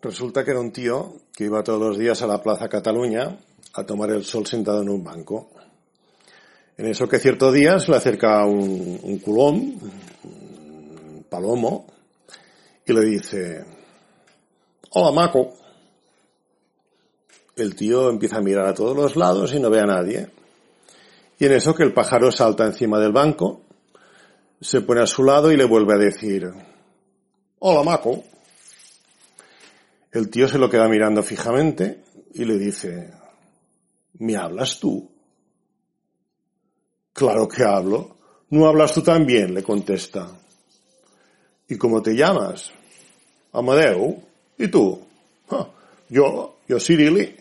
Resulta que era un tío que iba todos los días a la Plaza Cataluña a tomar el sol sentado en un banco. En eso que cierto día le acerca un, un culón, un palomo, y le dice, hola Maco. El tío empieza a mirar a todos los lados y no ve a nadie. Y en eso que el pájaro salta encima del banco, se pone a su lado y le vuelve a decir, hola Maco. El tío se lo queda mirando fijamente y le dice, ¿me hablas tú? Claro que hablo. ¿No hablas tú también? le contesta. ¿Y cómo te llamas? Amadeu. ¿Y tú? Ah, yo, yo Cirili.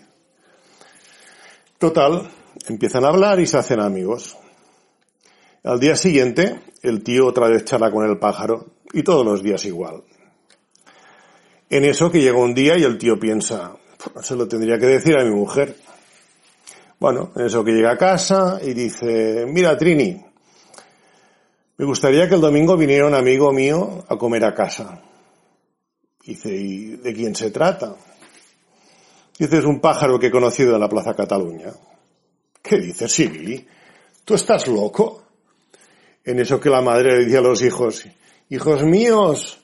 Total, empiezan a hablar y se hacen amigos. Al día siguiente, el tío otra vez charla con el pájaro y todos los días igual. En eso que llega un día y el tío piensa, se lo tendría que decir a mi mujer. Bueno, en eso que llega a casa y dice, mira Trini, me gustaría que el domingo viniera un amigo mío a comer a casa. Dice, ¿y de quién se trata? Dice, es un pájaro que he conocido en la Plaza Cataluña. ¿Qué dices, Sibili? ¿Tú estás loco? En eso que la madre le dice a los hijos, hijos míos,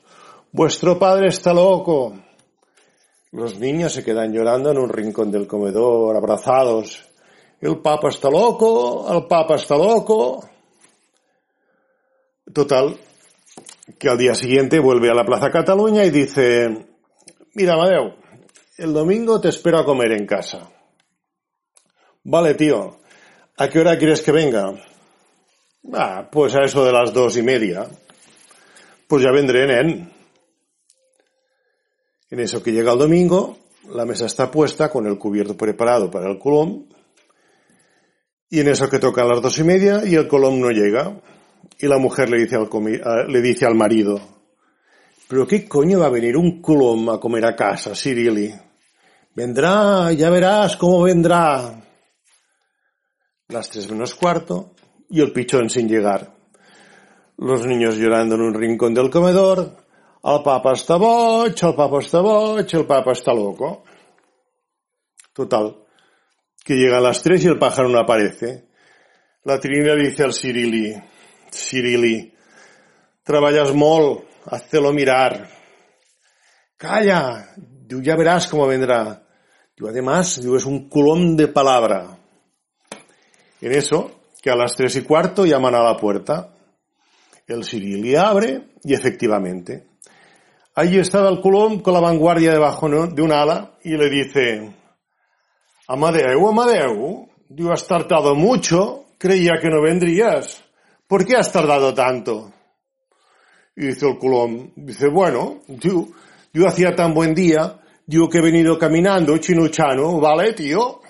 vuestro padre está loco. Los niños se quedan llorando en un rincón del comedor, abrazados. El papa está loco, el papa está loco. Total, que al día siguiente vuelve a la Plaza Cataluña y dice, mira, Madeo, el domingo te espero a comer en casa. Vale, tío, ¿a qué hora quieres que venga? Ah, pues a eso de las dos y media. Pues ya vendré, nen. En eso que llega el domingo, la mesa está puesta con el cubierto preparado para el colón. Y en eso que tocan las dos y media y el colón no llega. Y la mujer le dice al, le dice al marido, ¿pero qué coño va a venir un colón a comer a casa, Sirili? Vendrá, ya verás cómo vendrá. Las tres menos cuarto y el pichón sin llegar. Los niños llorando en un rincón del comedor. El papa está boig, el papa está boig, el papa está loco. Total, que llega a las tres y el pájaro no aparece. La Trinidad dice al Cirili, Cirili, trabajas molt, hazlo mirar. Calla, diu, ya verás cómo vendrá. Diu, además, diu, es un culón de palabra. En eso, que a las tres y cuarto llaman a la puerta. El Cirili abre y efectivamente. Allí estaba el culón con la vanguardia debajo de un ala y le dice, Amadeu, Amadeu, digo, has tardado mucho, creía que no vendrías. ¿Por qué has tardado tanto? Y dice el culón, dice, bueno, yo, yo hacía tan buen día, digo que he venido caminando, chinuchano, ¿vale, tío?